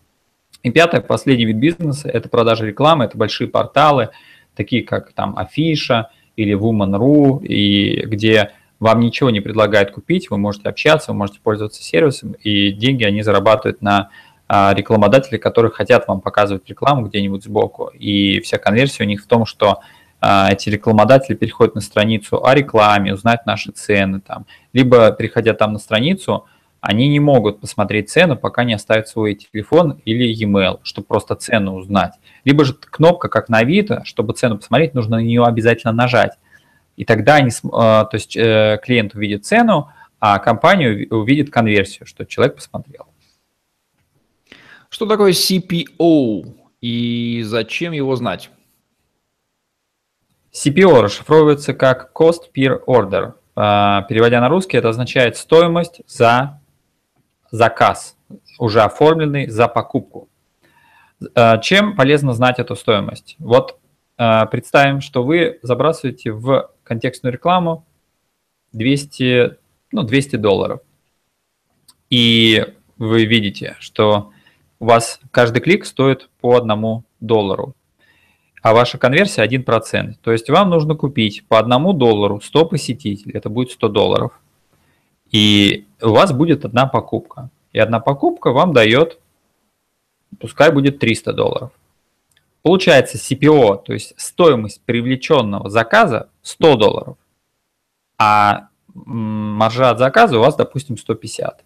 И пятое, последний вид бизнеса – это продажа рекламы, это большие порталы, такие как там Афиша или Woman.ru, и где вам ничего не предлагают купить, вы можете общаться, вы можете пользоваться сервисом, и деньги они зарабатывают на рекламодатели, которые хотят вам показывать рекламу где-нибудь сбоку. И вся конверсия у них в том, что а, эти рекламодатели переходят на страницу о рекламе, узнать наши цены там. Либо, переходя там на страницу, они не могут посмотреть цену, пока не оставят свой телефон или e-mail, чтобы просто цену узнать. Либо же кнопка, как на Авито, чтобы цену посмотреть, нужно на нее обязательно нажать. И тогда они, а, то есть э, клиент увидит цену, а компания увидит конверсию, что человек посмотрел. Что такое CPO и зачем его знать? CPO расшифровывается как Cost Per Order. А, переводя на русский, это означает стоимость за заказ, уже оформленный за покупку. А, чем полезно знать эту стоимость? Вот а, представим, что вы забрасываете в контекстную рекламу 200, ну, 200 долларов. И вы видите, что у вас каждый клик стоит по одному доллару, а ваша конверсия 1%. То есть вам нужно купить по одному доллару 100 посетителей, это будет 100 долларов. И у вас будет одна покупка. И одна покупка вам дает, пускай будет 300 долларов. Получается CPO, то есть стоимость привлеченного заказа 100 долларов, а маржа от заказа у вас, допустим, 150.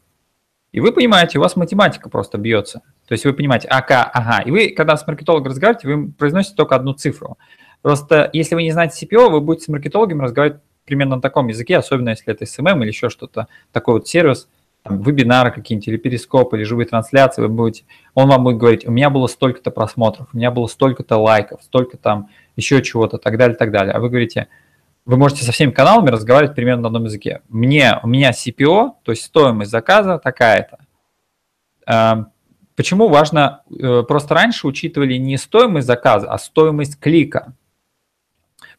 И вы понимаете, у вас математика просто бьется. То есть вы понимаете, АК, ага. И вы, когда с маркетологом разговариваете, вы произносите только одну цифру. Просто если вы не знаете CPO, вы будете с маркетологом разговаривать примерно на таком языке, особенно если это SMM или еще что-то, такой вот сервис, там, вебинары какие-нибудь, или перископ, или живые трансляции, вы будете, он вам будет говорить, у меня было столько-то просмотров, у меня было столько-то лайков, столько там еще чего-то, так далее, так далее. А вы говорите, вы можете со всеми каналами разговаривать примерно на одном языке. Мне, у меня CPO, то есть стоимость заказа такая-то. Эм, почему важно, э, просто раньше учитывали не стоимость заказа, а стоимость клика.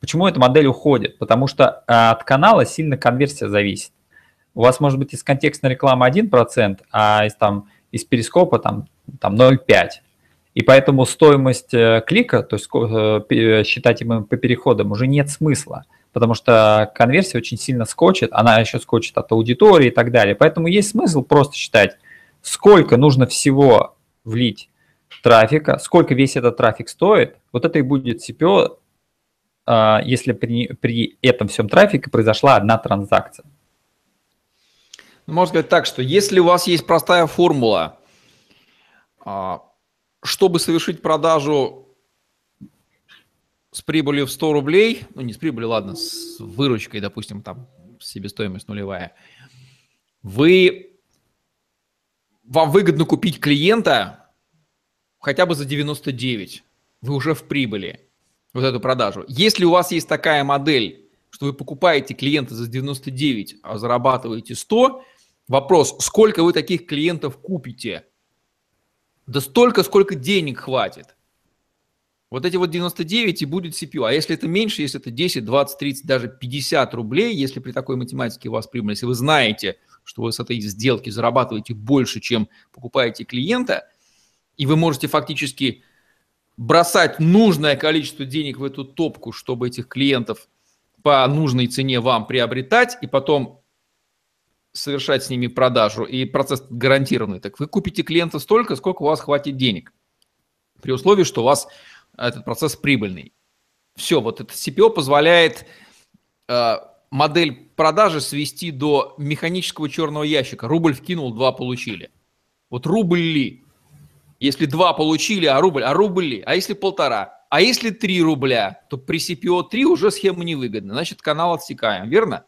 Почему эта модель уходит? Потому что э, от канала сильно конверсия зависит. У вас может быть из контекстной рекламы 1%, а из, там, из перископа там, там 0,5%. И поэтому стоимость э, клика, то есть считать им по переходам, уже нет смысла потому что конверсия очень сильно скочит, она еще скочит от аудитории и так далее. Поэтому есть смысл просто считать, сколько нужно всего влить трафика, сколько весь этот трафик стоит, вот это и будет CPO, а, если при, при этом всем трафике произошла одна транзакция. Можно сказать так, что если у вас есть простая формула, а, чтобы совершить продажу с прибылью в 100 рублей, ну не с прибылью, ладно, с выручкой, допустим, там себестоимость нулевая, вы, вам выгодно купить клиента хотя бы за 99, вы уже в прибыли, вот эту продажу. Если у вас есть такая модель, что вы покупаете клиента за 99, а зарабатываете 100, вопрос, сколько вы таких клиентов купите? Да столько, сколько денег хватит. Вот эти вот 99 и будет CPU. А если это меньше, если это 10, 20, 30, даже 50 рублей, если при такой математике у вас прибыль, если вы знаете, что вы с этой сделки зарабатываете больше, чем покупаете клиента, и вы можете фактически бросать нужное количество денег в эту топку, чтобы этих клиентов по нужной цене вам приобретать, и потом совершать с ними продажу, и процесс гарантированный, так вы купите клиента столько, сколько у вас хватит денег. При условии, что у вас этот процесс прибыльный. Все, вот это CPO позволяет э, модель продажи свести до механического черного ящика. Рубль вкинул, два получили. Вот рубль ли? Если два получили, а рубль, а рубль ли? А если полтора? А если 3 рубля, то при CPO 3 уже схема невыгодна. Значит, канал отсекаем, верно?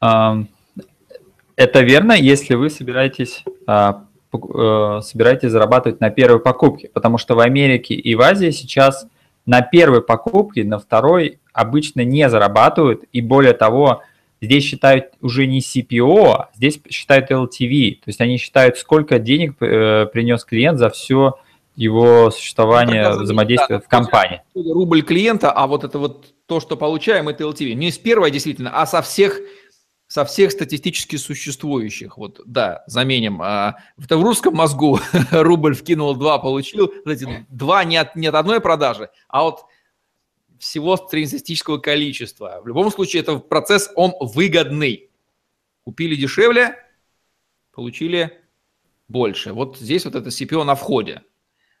Это верно, если вы собираетесь, а, собираетесь зарабатывать на первой покупке, потому что в Америке и в Азии сейчас на первой покупке, на второй обычно не зарабатывают, и более того, здесь считают уже не CPO, а здесь считают LTV, то есть они считают, сколько денег э, принес клиент за все его существование, ну, взаимодействие да, в компании. Рубль клиента, а вот это вот то, что получаем, это LTV. Не с первой действительно, а со всех со всех статистически существующих. Вот, да, заменим. А, в русском мозгу рубль вкинул два, получил. Знаете, два не от, не от одной продажи, а от всего среднестатистического количества. В любом случае, это процесс, он выгодный. Купили дешевле, получили больше. Вот здесь вот это CPO на входе.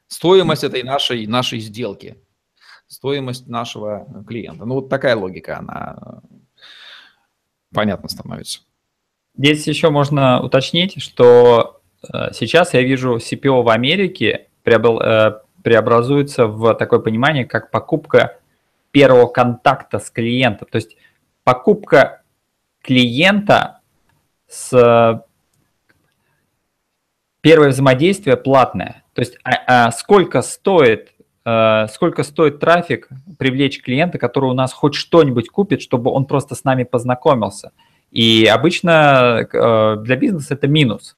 Стоимость этой нашей, нашей сделки. Стоимость нашего клиента. Ну, вот такая логика, она понятно становится. Здесь еще можно уточнить, что э, сейчас я вижу CPO в Америке э, преобразуется в такое понимание, как покупка первого контакта с клиентом. То есть покупка клиента с первое взаимодействие платное. То есть а, а сколько стоит Э, сколько стоит трафик привлечь клиента, который у нас хоть что-нибудь купит, чтобы он просто с нами познакомился. И обычно э, для бизнеса это минус.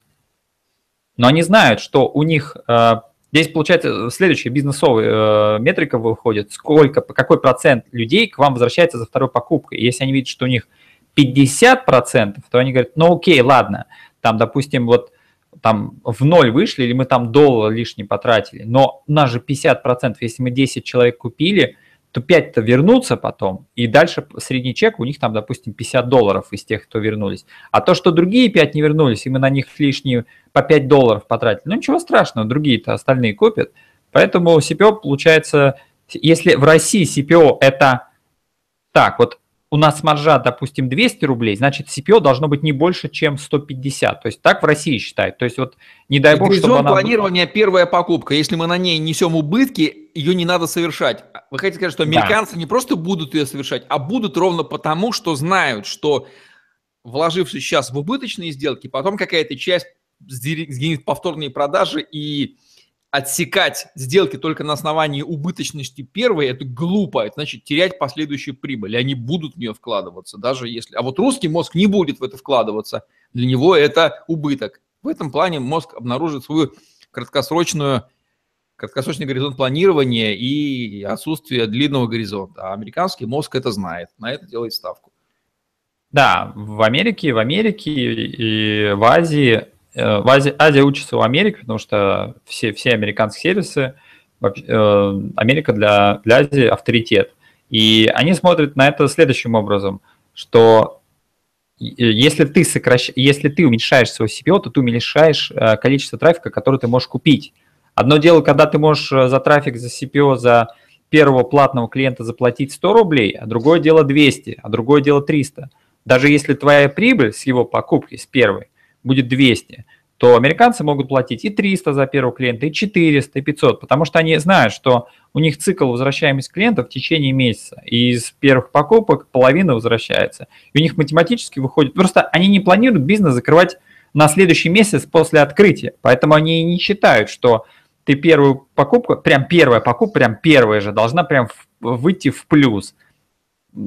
Но они знают, что у них э, здесь получается следующая бизнесовая метрика выходит, сколько, какой процент людей к вам возвращается за второй покупкой. И если они видят, что у них 50%, то они говорят, ну окей, ладно, там, допустим, вот там в ноль вышли, или мы там доллар лишний потратили, но у нас же 50%, если мы 10 человек купили, то 5-то вернутся потом, и дальше средний чек у них там, допустим, 50 долларов из тех, кто вернулись. А то, что другие 5 не вернулись, и мы на них лишние по 5 долларов потратили, ну ничего страшного, другие-то остальные купят. Поэтому CPO получается, если в России CPO это так, вот у нас маржа, допустим, 200 рублей, значит, CPO должно быть не больше, чем 150. То есть так в России считают. То есть вот не дай бог, чтобы она... планирования первая покупка. Если мы на ней несем убытки, ее не надо совершать. Вы хотите сказать, что американцы да. не просто будут ее совершать, а будут ровно потому, что знают, что вложившись сейчас в убыточные сделки, потом какая-то часть сгинет повторные продажи и отсекать сделки только на основании убыточности первой, это глупо, это значит терять последующую прибыль, они будут в нее вкладываться, даже если... А вот русский мозг не будет в это вкладываться, для него это убыток. В этом плане мозг обнаружит свою краткосрочную, краткосрочный горизонт планирования и отсутствие длинного горизонта. А американский мозг это знает, на это делает ставку. Да, в Америке, в Америке и в Азии в Азии, Азия учится у Америки, потому что все, все американские сервисы, э, Америка для, для Азии авторитет. И они смотрят на это следующим образом, что если ты, сокращ... если ты уменьшаешь свой CPO, то ты уменьшаешь э, количество трафика, который ты можешь купить. Одно дело, когда ты можешь за трафик, за CPO, за первого платного клиента заплатить 100 рублей, а другое дело 200, а другое дело 300. Даже если твоя прибыль с его покупки, с первой, будет 200, то американцы могут платить и 300 за первого клиента, и 400, и 500, потому что они знают, что у них цикл возвращаемости клиентов в течение месяца, и из первых покупок половина возвращается. И у них математически выходит, просто они не планируют бизнес закрывать на следующий месяц после открытия, поэтому они не считают, что ты первую покупку, прям первая покупка, прям первая же, должна прям выйти в плюс –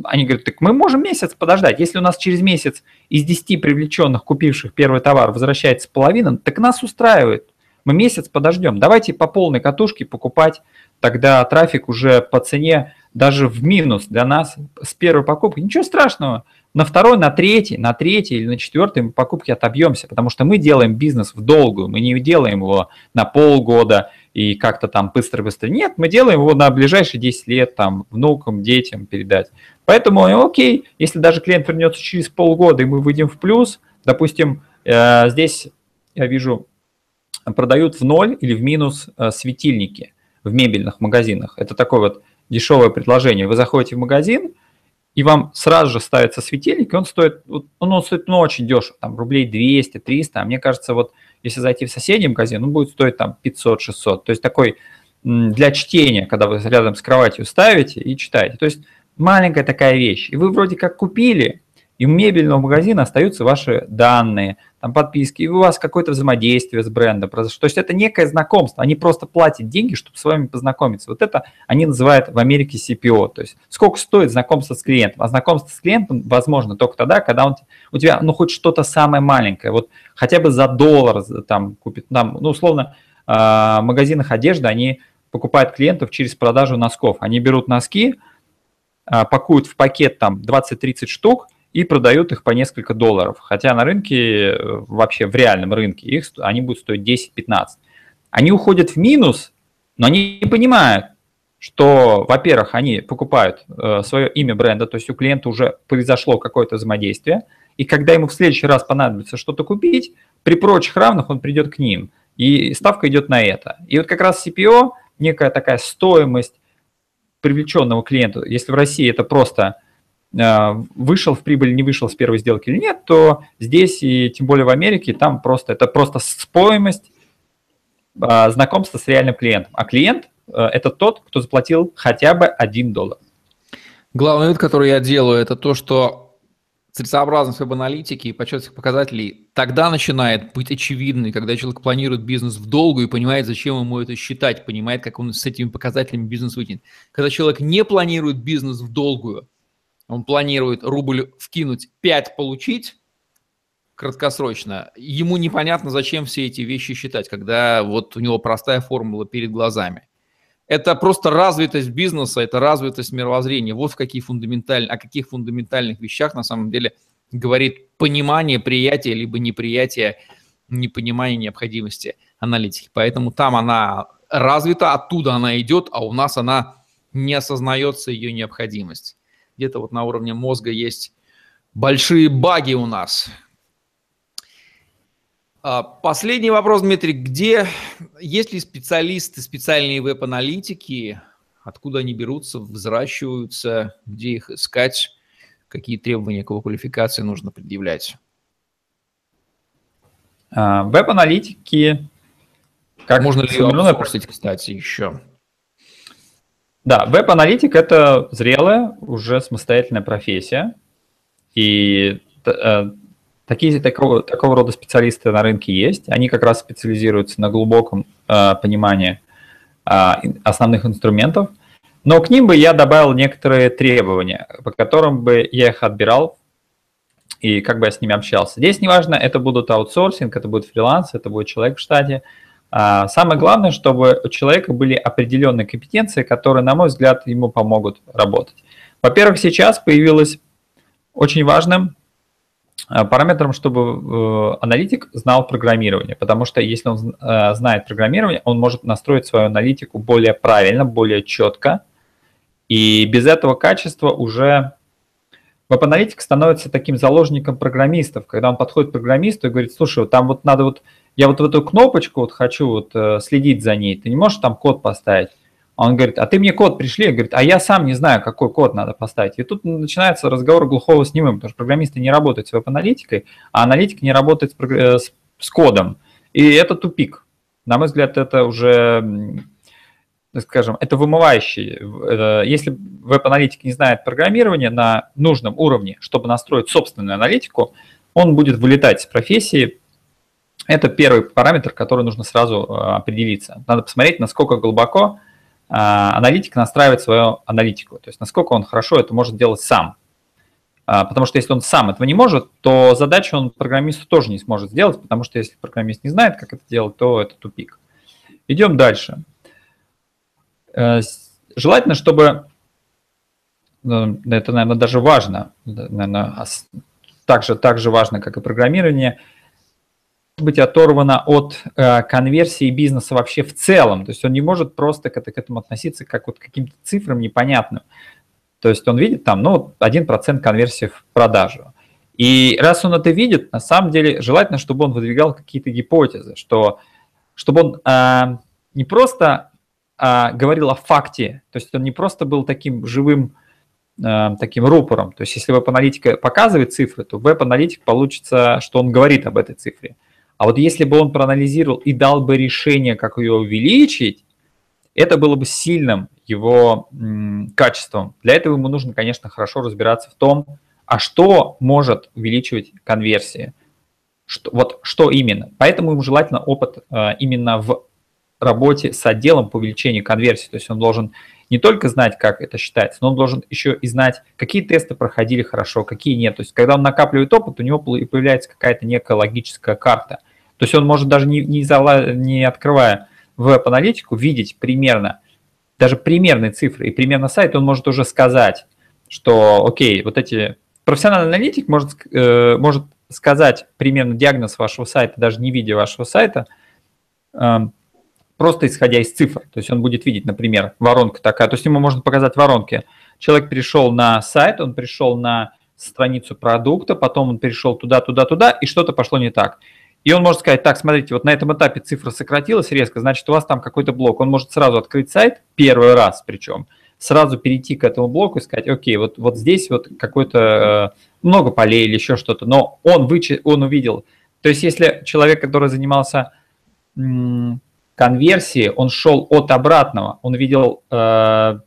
они говорят, так мы можем месяц подождать. Если у нас через месяц из 10 привлеченных, купивших первый товар, возвращается половина, так нас устраивает. Мы месяц подождем. Давайте по полной катушке покупать, тогда трафик уже по цене даже в минус для нас с первой покупки. Ничего страшного. На второй, на третий, на третий или на четвертый мы покупки отобьемся, потому что мы делаем бизнес в долгую, мы не делаем его на полгода и как-то там быстро-быстро. Нет, мы делаем его на ближайшие 10 лет, там, внукам, детям передать. Поэтому, окей, если даже клиент вернется через полгода, и мы выйдем в плюс, допустим, э, здесь я вижу, продают в ноль или в минус э, светильники в мебельных магазинах. Это такое вот дешевое предложение. Вы заходите в магазин, и вам сразу же ставится светильник, и он стоит, он, он стоит ну, очень дешево, там рублей 200, 300, а мне кажется, вот если зайти в соседний магазин, он будет стоить там 500, 600. То есть такой для чтения, когда вы рядом с кроватью ставите и читаете. То есть маленькая такая вещь. И вы вроде как купили, и у мебельного магазина остаются ваши данные, там подписки, и у вас какое-то взаимодействие с брендом произошло. То есть это некое знакомство. Они просто платят деньги, чтобы с вами познакомиться. Вот это они называют в Америке CPO. То есть сколько стоит знакомство с клиентом. А знакомство с клиентом возможно только тогда, когда он, у тебя ну хоть что-то самое маленькое. Вот хотя бы за доллар там купит. Там, ну условно а, в магазинах одежды они покупают клиентов через продажу носков. Они берут носки, а, пакуют в пакет там 20-30 штук и продают их по несколько долларов. Хотя на рынке, э, вообще в реальном рынке, их, они будут стоить 10-15. Они уходят в минус, но они не понимают, что, во-первых, они покупают э, свое имя бренда, то есть у клиента уже произошло какое-то взаимодействие, и когда ему в следующий раз понадобится что-то купить, при прочих равных он придет к ним, и ставка идет на это. И вот как раз CPO, некая такая стоимость привлеченного клиента, если в России это просто вышел в прибыль, не вышел с первой сделки или нет, то здесь и тем более в Америке там просто это просто стоимость э, знакомства с реальным клиентом. А клиент э, это тот, кто заплатил хотя бы 1 доллар. Главный вывод, который я делаю, это то, что целесообразность веб-аналитики и подсчет показателей тогда начинает быть очевидной, когда человек планирует бизнес в долгу и понимает, зачем ему это считать, понимает, как он с этими показателями бизнес вытянет. Когда человек не планирует бизнес в долгую, он планирует рубль вкинуть, 5 получить краткосрочно, ему непонятно, зачем все эти вещи считать, когда вот у него простая формула перед глазами. Это просто развитость бизнеса, это развитость мировоззрения. Вот в какие фундаментальные, о каких фундаментальных вещах на самом деле говорит понимание, приятие, либо неприятие, непонимание необходимости аналитики. Поэтому там она развита, оттуда она идет, а у нас она не осознается ее необходимость. Где-то вот на уровне мозга есть большие баги у нас, а, последний вопрос, Дмитрий. Где, есть ли специалисты, специальные веб-аналитики, откуда они берутся, взращиваются, где их искать, какие требования к его квалификации нужно предъявлять? А, веб-аналитики... Как Можно ли аутсорсить, кстати, еще? Да, веб-аналитик – это зрелая, уже самостоятельная профессия. И э, Такие, такого, такого рода специалисты на рынке есть. Они как раз специализируются на глубоком э, понимании э, основных инструментов. Но к ним бы я добавил некоторые требования, по которым бы я их отбирал и как бы я с ними общался. Здесь неважно, это будут аутсорсинг, это будет фриланс, это будет человек в штате. А самое главное, чтобы у человека были определенные компетенции, которые, на мой взгляд, ему помогут работать. Во-первых, сейчас появилось очень важным Э, параметром, чтобы э, аналитик знал программирование, потому что если он э, знает программирование, он может настроить свою аналитику более правильно, более четко, и без этого качества уже веб-аналитик становится таким заложником программистов, когда он подходит к программисту и говорит, слушай, там вот надо вот, я вот в эту кнопочку вот хочу вот следить за ней, ты не можешь там код поставить? Он говорит, а ты мне код пришли, говорит, а я сам не знаю, какой код надо поставить. И тут начинается разговор глухого с немым, потому что программисты не работают с веб-аналитикой, а аналитик не работает с, э, с, с кодом. И это тупик. На мой взгляд, это уже, скажем, это вымывающий. Если веб-аналитик не знает программирования на нужном уровне, чтобы настроить собственную аналитику, он будет вылетать с профессии. Это первый параметр, который нужно сразу э, определиться. Надо посмотреть, насколько глубоко а, аналитик настраивает свою аналитику, то есть насколько он хорошо это может делать сам. А, потому что если он сам этого не может, то задачу он программисту тоже не сможет сделать, потому что если программист не знает, как это делать, то это тупик. Идем дальше. Э, желательно, чтобы, это, наверное, даже важно, наверное, также, также важно, как и программирование, быть оторвано от э, конверсии бизнеса вообще в целом. То есть он не может просто к, к этому относиться как вот к каким-то цифрам непонятным. То есть он видит там, ну, 1% конверсии в продажу. И раз он это видит, на самом деле желательно, чтобы он выдвигал какие-то гипотезы, что, чтобы он э, не просто э, говорил о факте, то есть он не просто был таким живым э, таким рупором. То есть если веб-аналитика показывает цифры, то веб-аналитик получится, что он говорит об этой цифре. А вот если бы он проанализировал и дал бы решение, как ее увеличить, это было бы сильным его м, качеством. Для этого ему нужно, конечно, хорошо разбираться в том, а что может увеличивать конверсии. Что, вот что именно. Поэтому ему желательно опыт э, именно в работе с отделом по увеличению конверсии. То есть он должен не только знать, как это считается, но он должен еще и знать, какие тесты проходили хорошо, какие нет. То есть когда он накапливает опыт, у него появляется какая-то некая логическая карта. То есть он может даже не, не, зала, не открывая веб-аналитику, видеть примерно, даже примерные цифры и примерно сайт, он может уже сказать, что, окей, вот эти... Профессиональный аналитик может, э, может сказать примерно диагноз вашего сайта, даже не видя вашего сайта, э, просто исходя из цифр. То есть он будет видеть, например, воронка такая. То есть ему можно показать воронки. Человек пришел на сайт, он пришел на страницу продукта, потом он перешел туда, туда, туда, и что-то пошло не так. И он может сказать, так, смотрите, вот на этом этапе цифра сократилась резко, значит, у вас там какой-то блок. Он может сразу открыть сайт, первый раз причем, сразу перейти к этому блоку и сказать, окей, вот, вот здесь вот какой-то э, много полей или еще что-то, но он, вычи, он увидел. То есть если человек, который занимался конверсией, он шел от обратного, он видел, э,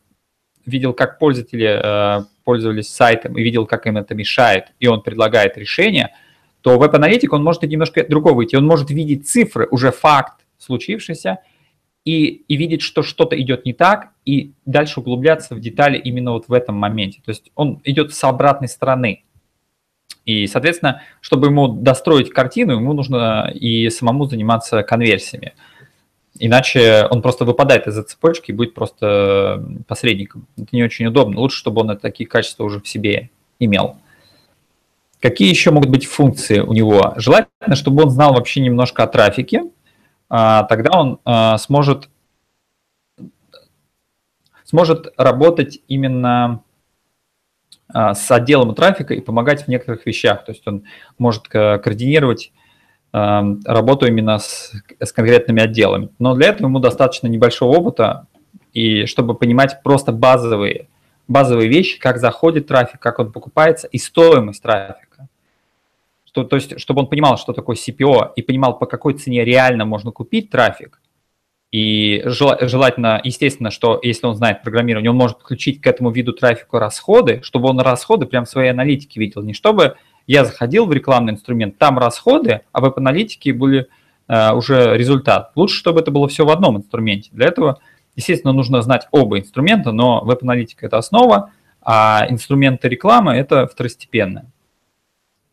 видел как пользователи э, пользовались сайтом и видел, как им это мешает, и он предлагает решение – то веб-аналитик, он может немножко другого выйти. Он может видеть цифры, уже факт случившийся, и, и видеть, что что-то идет не так, и дальше углубляться в детали именно вот в этом моменте. То есть он идет с обратной стороны. И, соответственно, чтобы ему достроить картину, ему нужно и самому заниматься конверсиями. Иначе он просто выпадает из-за цепочки и будет просто посредником. Это не очень удобно. Лучше, чтобы он такие качества уже в себе имел. Какие еще могут быть функции у него? Желательно, чтобы он знал вообще немножко о трафике, а, тогда он а, сможет, сможет работать именно а, с отделом трафика и помогать в некоторых вещах. То есть он может координировать работу именно с, с конкретными отделами. Но для этого ему достаточно небольшого опыта, и чтобы понимать просто базовые, базовые вещи, как заходит трафик, как он покупается и стоимость трафика что, то есть, чтобы он понимал, что такое CPO, и понимал, по какой цене реально можно купить трафик. И желательно, естественно, что если он знает программирование, он может подключить к этому виду трафика расходы, чтобы он расходы прям в своей аналитике видел. Не чтобы я заходил в рекламный инструмент, там расходы, а в аналитике были э, уже результат. Лучше, чтобы это было все в одном инструменте. Для этого, естественно, нужно знать оба инструмента, но веб-аналитика – это основа, а инструменты рекламы – это второстепенное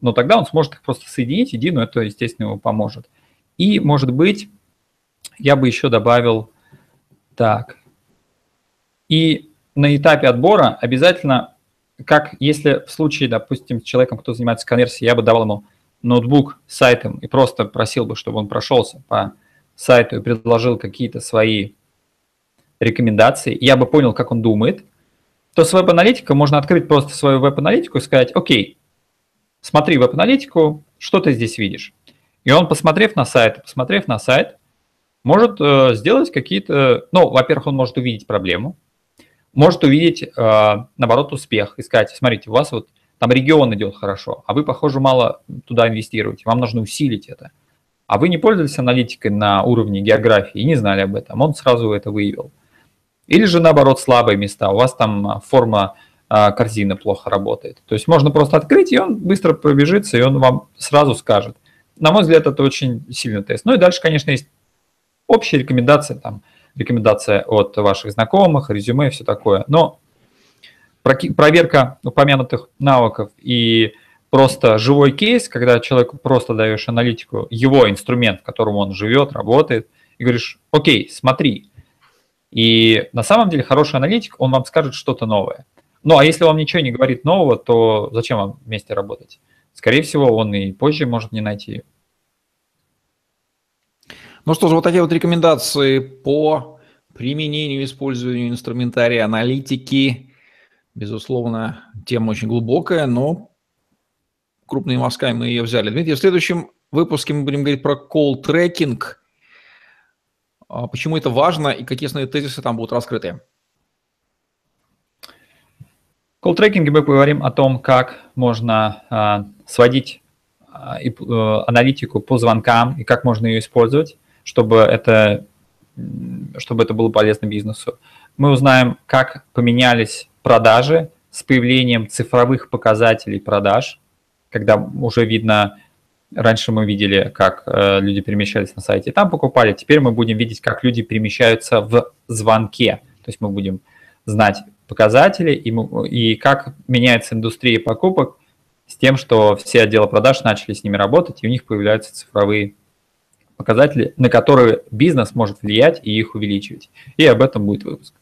но тогда он сможет их просто соединить единую, это, естественно, ему поможет. И, может быть, я бы еще добавил так. И на этапе отбора обязательно, как если в случае, допустим, с человеком, кто занимается конверсией, я бы давал ему ноутбук с сайтом и просто просил бы, чтобы он прошелся по сайту и предложил какие-то свои рекомендации, я бы понял, как он думает, то с веб-аналитика можно открыть просто свою веб-аналитику и сказать, окей, смотри веб-аналитику, что ты здесь видишь? И он, посмотрев на сайт, посмотрев на сайт, может э, сделать какие-то... Ну, во-первых, он может увидеть проблему, может увидеть, э, наоборот, успех и сказать, смотрите, у вас вот там регион идет хорошо, а вы, похоже, мало туда инвестируете, вам нужно усилить это. А вы не пользовались аналитикой на уровне географии и не знали об этом, он сразу это выявил. Или же, наоборот, слабые места, у вас там форма корзины плохо работает. То есть можно просто открыть, и он быстро пробежится, и он вам сразу скажет. На мой взгляд, это очень сильный тест. Ну и дальше, конечно, есть общие рекомендации, там, рекомендация от ваших знакомых, резюме и все такое. Но проверка упомянутых навыков и просто живой кейс, когда человеку просто даешь аналитику, его инструмент, в котором он живет, работает, и говоришь, окей, смотри. И на самом деле хороший аналитик, он вам скажет что-то новое. Ну, а если он ничего не говорит нового, то зачем вам вместе работать? Скорее всего, он и позже может не найти ну что же, вот такие вот рекомендации по применению использованию инструментария аналитики. Безусловно, тема очень глубокая, но крупные мазками мы ее взяли. Дмитрий, в следующем выпуске мы будем говорить про колл-трекинг. А почему это важно и какие основные тезисы там будут раскрыты? В колл-трекинге мы поговорим о том, как можно а, сводить а, и, а, аналитику по звонкам и как можно ее использовать чтобы это, чтобы это было полезно бизнесу. Мы узнаем, как поменялись продажи с появлением цифровых показателей продаж, когда уже видно, раньше мы видели, как э, люди перемещались на сайте, там покупали, теперь мы будем видеть, как люди перемещаются в звонке. То есть мы будем знать показатели и, и как меняется индустрия покупок с тем, что все отделы продаж начали с ними работать, и у них появляются цифровые показатели, на которые бизнес может влиять и их увеличивать. И об этом будет выпуск.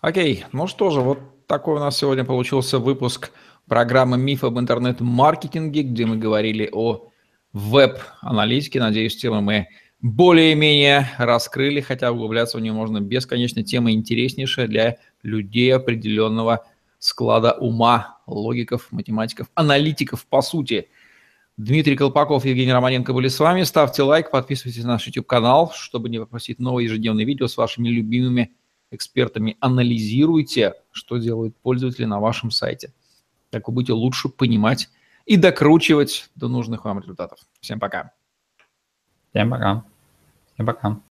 Окей, ну что же, вот такой у нас сегодня получился выпуск программы «Миф об интернет-маркетинге», где мы говорили о веб-аналитике. Надеюсь, темы мы более-менее раскрыли, хотя углубляться в нее можно бесконечно. Тема интереснейшая для людей определенного склада ума, логиков, математиков, аналитиков, по сути – Дмитрий Колпаков, Евгений Романенко были с вами. Ставьте лайк, подписывайтесь на наш YouTube-канал, чтобы не пропустить новые ежедневные видео с вашими любимыми экспертами. Анализируйте, что делают пользователи на вашем сайте. Так вы будете лучше понимать и докручивать до нужных вам результатов. Всем пока. Всем пока. Всем пока.